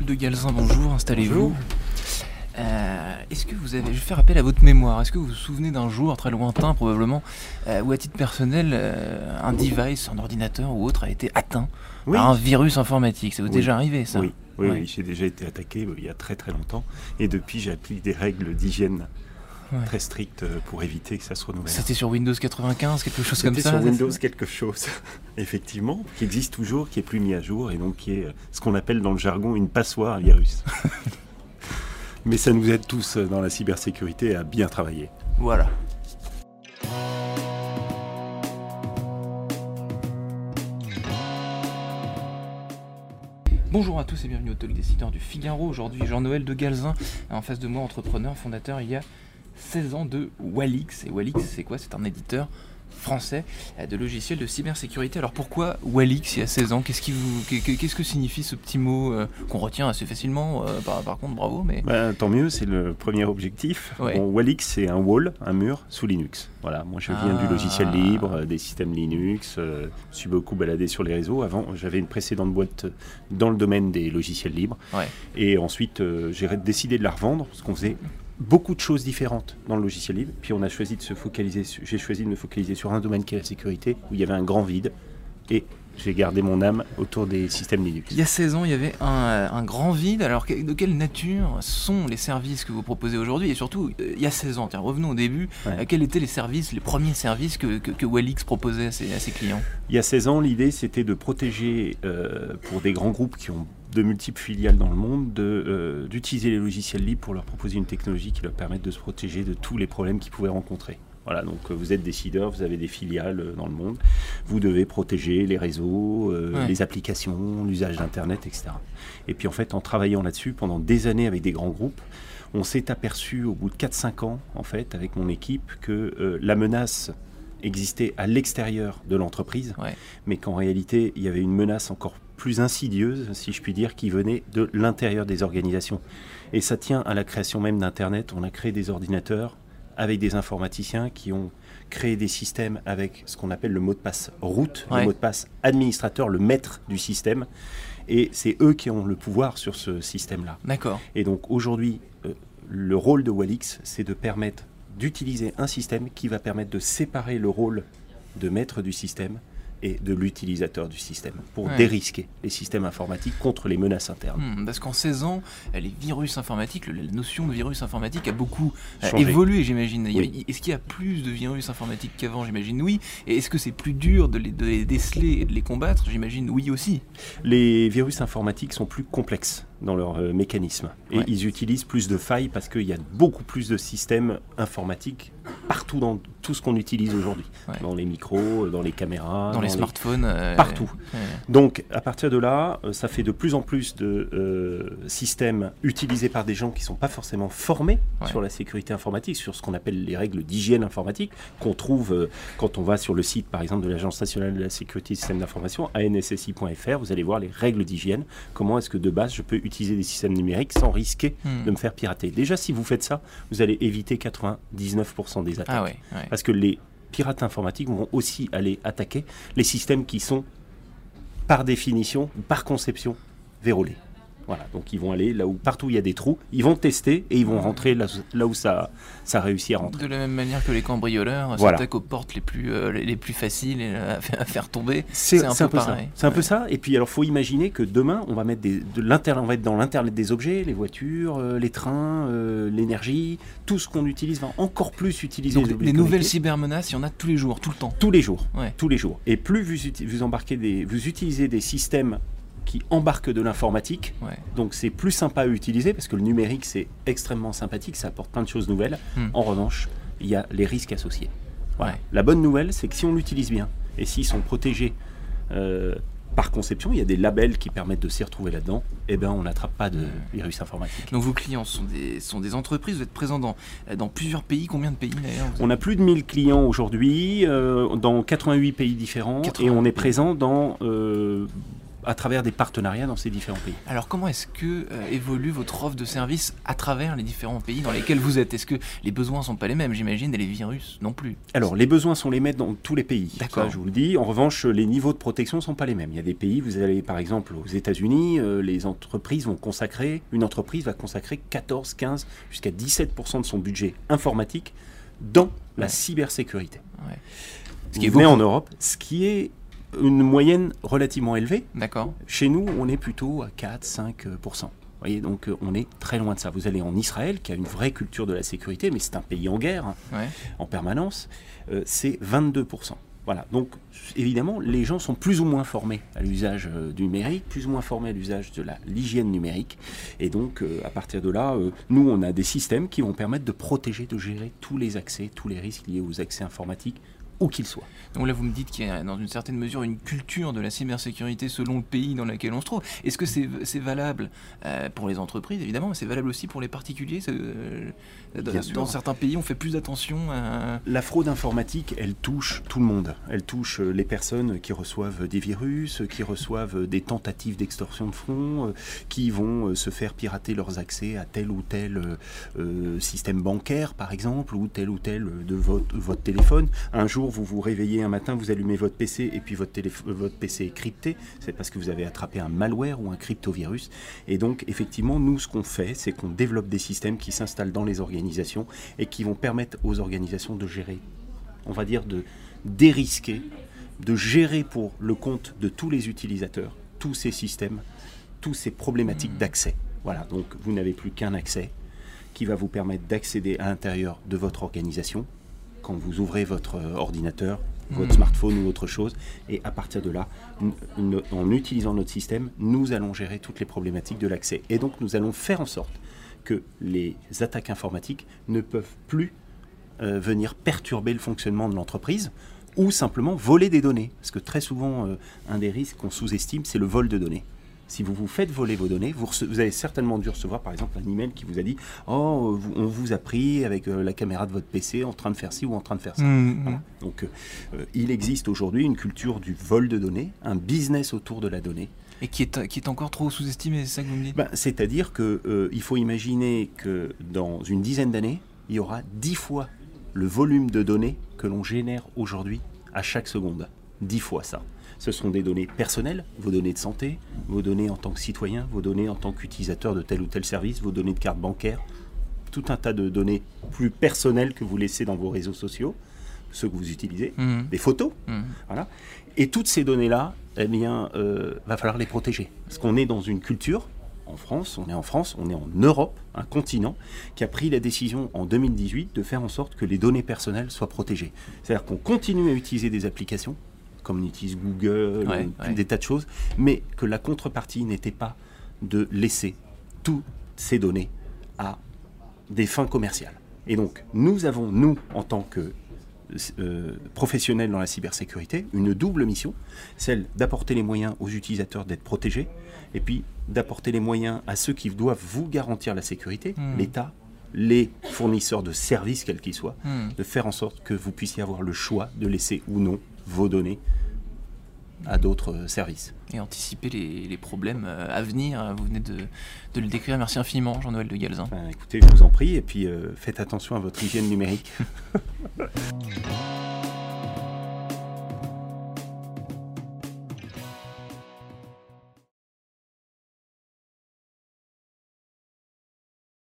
De Galzin, bonjour, installez-vous. Euh, est-ce que vous avez, je vais faire appel à votre mémoire, est-ce que vous vous souvenez d'un jour très lointain probablement, euh, où à titre personnel, euh, un device, un ordinateur ou autre a été atteint Oui. par un virus informatique? Ça vous est Oui. déjà arrivé ça? Oui, oui, Ouais. oui, j'ai déjà été attaqué il y a très très longtemps. Et depuis, j'applique des règles d'hygiène Ouais. très strictes euh, pour éviter que ça se renouvelle. C'était sur Windows 95, quelque chose comme C'était ça sur Windows quelque chose, effectivement, qui existe toujours, qui est plus mis à jour et donc qui est euh, ce qu'on appelle dans le jargon une passoire à virus. Mais ça nous aide tous euh, dans la cybersécurité à bien travailler. Voilà. Bonjour à tous et bienvenue au Talk Décideur du Figaro. Aujourd'hui, Jean-Noël de Galzin, en face de moi, entrepreneur, fondateur il y a 16 ans de Walix. Et Walix, c'est quoi? C'est un éditeur français euh, de logiciels de cybersécurité. Alors pourquoi Walix il y a 16 ans? Qu'est-ce qui vous, qu'est- qu'est-ce que signifie ce petit mot euh, qu'on retient assez facilement euh, par, par contre, bravo, mais Bah, tant mieux, c'est le premier objectif. Ouais. Bon, Walix, c'est un wall, un mur sous Linux. Voilà, moi je viens Ah. du logiciel libre, des systèmes Linux. euh, je suis beaucoup baladé sur les réseaux. Avant, j'avais une précédente boîte dans le domaine des logiciels libres. Ouais. Et ensuite, j'ai décidé de la revendre parce qu'on faisait beaucoup de choses différentes dans le logiciel libre. Puis on a choisi de se focaliser. J'ai choisi de me focaliser sur un domaine qui est la sécurité, où il y avait un grand vide. Et j'ai gardé mon âme autour des systèmes Linux. Il y a 16 ans, il y avait un, euh, un grand vide. Alors, de quelle nature sont les services que vous proposez aujourd'hui? Et surtout, euh, il y a 16 ans, tiens, revenons au début. Ouais. Euh, quels étaient les services, les premiers services que, que, que Wellix proposait à ses, à ses clients? Il y a 16 ans, l'idée c'était de protéger, euh, pour des grands groupes qui ont de multiples filiales dans le monde, de, euh, d'utiliser les logiciels libres pour leur proposer une technologie qui leur permette de se protéger de tous les problèmes qu'ils pouvaient rencontrer. Voilà, donc euh, vous êtes décideur, vous avez des filiales euh, dans le monde, vous devez protéger les réseaux, euh, Ouais. les applications, l'usage d'Internet, etc. Et puis en fait, en travaillant là-dessus pendant des années avec des grands groupes, on s'est aperçu au bout de 4-5 ans, en fait, avec mon équipe, que euh, la menace existait à l'extérieur de l'entreprise, Ouais. mais qu'en réalité, il y avait une menace encore plus insidieuse, si je puis dire, qui venait de l'intérieur des organisations. Et ça tient à la création même d'Internet. On a créé des ordinateurs avec des informaticiens qui ont créé des systèmes avec ce qu'on appelle le mot de passe route, Ouais. le mot de passe administrateur, le maître du système. Et c'est eux qui ont le pouvoir sur ce système-là. D'accord. Et donc aujourd'hui, euh, le rôle de Walix, c'est de permettre d'utiliser un système qui va permettre de séparer le rôle de maître du système et de l'utilisateur du système pour Ouais. dérisquer les systèmes informatiques contre les menaces internes. Hmm, parce qu'en 16 ans, euh, les virus informatiques, la notion de virus informatique a beaucoup euh, Changé. évolué, j'imagine. Oui. Est-ce qu'il y a plus de virus informatiques qu'avant J'imagine? Oui. Et est-ce que c'est plus dur de les, de les déceler et de les combattre? J'imagine oui aussi. Les virus informatiques sont plus complexes dans leur euh, mécanisme et Ouais. ils utilisent plus de failles parce qu'il y a beaucoup plus de systèmes informatiques partout dans tout ce qu'on utilise aujourd'hui, Ouais. dans les micros, dans les caméras, Dans les smartphones. euh, Partout. Donc, à partir de là, euh, ça fait de plus en plus de euh, systèmes utilisés par des gens qui ne sont pas forcément formés Ouais. sur la sécurité informatique, sur ce qu'on appelle les règles d'hygiène informatique, qu'on trouve euh, quand on va sur le site, par exemple, de l'Agence nationale de la sécurité des systèmes d'information, anssi.fr, vous allez voir les règles d'hygiène. Comment est-ce que de base, je peux utiliser des systèmes numériques sans risquer Hmm. de me faire pirater Déjà, si vous faites ça, vous allez éviter 99% des attaques. Ah ouais. ouais. Parce que les pirates informatiques vont aussi aller attaquer les systèmes qui sont, par définition, par conception, verrouillés. Voilà, donc ils vont aller là où partout il y a des trous, ils vont tester et ils vont rentrer là, là où ça, ça réussit à rentrer. De la même manière que les cambrioleurs Voilà. s'attaquent aux portes les plus, euh, les les plus faciles euh, à faire- à faire tomber. C'est un peu pareil. C'est un peu ça. Et puis alors, faut imaginer que demain, on va mettre des, de l'inter, on va être dans l'internet des objets, les voitures, euh, les trains, euh, l'énergie, tout ce qu'on utilise va encore plus utiliser Donc les objets nouvelles connectés. cybermenaces, il y en a tous les jours, tout le temps. tous les jours. Ouais. tous les jours. Et plus vous, vous embarquez des, vous utilisez des systèmes qui embarquent de l'informatique, Ouais. donc c'est plus sympa à utiliser parce que le numérique c'est extrêmement sympathique, ça apporte plein de choses nouvelles. Hmm. En revanche, il y a les risques associés. Voilà. Ouais. La bonne nouvelle, c'est que si on l'utilise bien et s'ils sont protégés euh, par conception, il y a des labels qui permettent de s'y retrouver là-dedans, et ben on n'attrape pas de virus informatique. Donc vos clients sont des, sont des entreprises, vous êtes présents dans, dans plusieurs pays. Combien de pays d'ailleurs On a plus de 1000 clients aujourd'hui euh, dans 88 pays différents 88 et on est présent dans euh, à travers des partenariats dans ces différents pays. Alors comment est-ce que euh, évolue votre offre de service à travers les différents pays dans lesquels vous êtes? Est-ce que les besoins sont pas les mêmes, j'imagine, et les virus non plus Alors les besoins sont les mêmes dans tous les pays. D'accord. je vous le dis. En revanche, les niveaux de protection sont pas les mêmes. Il y a des pays, vous allez par exemple aux États-Unis, euh, les entreprises vont consacrer, une entreprise va consacrer 14, 15, jusqu'à 17% de son budget informatique dans la cybersécurité. Ouais. Ce qui est en. Europe, ce qui est une moyenne relativement élevée. D'accord. Chez nous, on est plutôt à 4-5%. Vous voyez, donc euh, on est très loin de ça. Vous allez en Israël, qui a une vraie culture de la sécurité, mais c'est un pays en guerre hein, Ouais. en permanence, euh, c'est 22%. Voilà, donc évidemment, les gens sont plus ou moins formés à l'usage euh, du numérique, plus ou moins formés à l'usage de l'hygiène numérique. Et donc, euh, à partir de là, euh, nous, on a des systèmes qui vont permettre de protéger, de gérer tous les accès, tous les risques liés aux accès informatiques, où qu'ils soient. Donc là, vous me dites qu'il y a dans une certaine mesure une culture de la cybersécurité selon le pays dans lequel on se trouve. Est-ce que c'est valable euh, pour les entreprises, évidemment, mais c'est valable aussi pour les particuliers euh, dans, sûr. certains pays, on fait plus attention à... La fraude informatique, elle touche tout le monde. Elle touche euh, les personnes qui reçoivent des virus, qui reçoivent des tentatives d'extorsion de fonds, qui vont se faire pirater leurs accès à tel ou tel euh, système bancaire, par exemple, ou tel ou tel de votre, votre téléphone. Un jour, vous vous réveillez un matin, vous allumez votre PC et puis votre, euh, PC est crypté. C'est parce que vous avez attrapé un malware ou un cryptovirus. Et donc, effectivement, nous, ce qu'on fait, c'est qu'on développe des systèmes qui s'installent dans les organisations et qui vont permettre aux organisations de gérer on va dire, de dérisquer, de gérer pour le compte de tous les utilisateurs, tous ces systèmes, tous ces problématiques d'accès. Voilà, donc vous n'avez plus qu'un accès qui va vous permettre d'accéder à l'intérieur de votre organisation quand vous ouvrez votre ordinateur, votre Mhm. smartphone ou autre chose. Et à partir de là, en utilisant notre système, nous allons gérer toutes les problématiques de l'accès. Et donc nous allons faire en sorte que les attaques informatiques ne peuvent plus euh, venir perturber le fonctionnement de l'entreprise ou simplement voler des données. Parce que très souvent, euh, un des risques qu'on sous-estime, c'est le vol de données. Si vous vous faites voler vos données, vous, avez certainement dû recevoir par exemple un email qui vous a dit Oh, euh, vous- on vous a pris avec euh, la caméra de votre PC en train de faire ci ou en train de faire ça. Mhm. Voilà. Donc, euh, il existe aujourd'hui une culture du vol de données, un business autour de la donnée. Et qui est, qui est encore trop sous-estimé, c'est ça que vous me dites? Ben, C'est-à-dire qu'il faut imaginer que dans une dizaine d'années, il y aura dix fois le volume de données que l'on génère aujourd'hui à chaque seconde. Dix fois ça. Ce sont des données personnelles, vos données de santé, vos données en tant que citoyen, vos données en tant qu'utilisateur de tel ou tel service, vos données de carte bancaire, tout un tas de données plus personnelles que vous laissez dans vos réseaux sociaux, ceux que vous utilisez, Mhm. des photos, Mhm. voilà. Et toutes ces données-là, eh bien, euh, va falloir les protéger. Parce qu'on est dans une culture, en France, on est en France, on est en Europe, un continent, qui a pris la décision en 2018 de faire en sorte que les données personnelles soient protégées. C'est-à-dire qu'on continue à utiliser des applications, comme on utilise Google, Ouais, ouais. des tas de choses, mais que la contrepartie n'était pas de laisser toutes ces données à des fins commerciales. Et donc, nous avons, nous, en tant que euh, professionnels dans la cybersécurité, une double mission, celle d'apporter les moyens aux utilisateurs d'être protégés, et puis d'apporter les moyens à ceux qui doivent vous garantir la sécurité, Hmm. l'État, les fournisseurs de services, quels qu'ils soient, Mhm. de faire en sorte que vous puissiez avoir le choix de laisser ou non vos données à d'autres euh, services. Et anticiper les, les problèmes euh, à venir, vous venez de, de le décrire. Merci infiniment, Jean-Noël de Galzin. Ben, écoutez, je vous en prie, et puis euh, faites attention à votre hygiène numérique.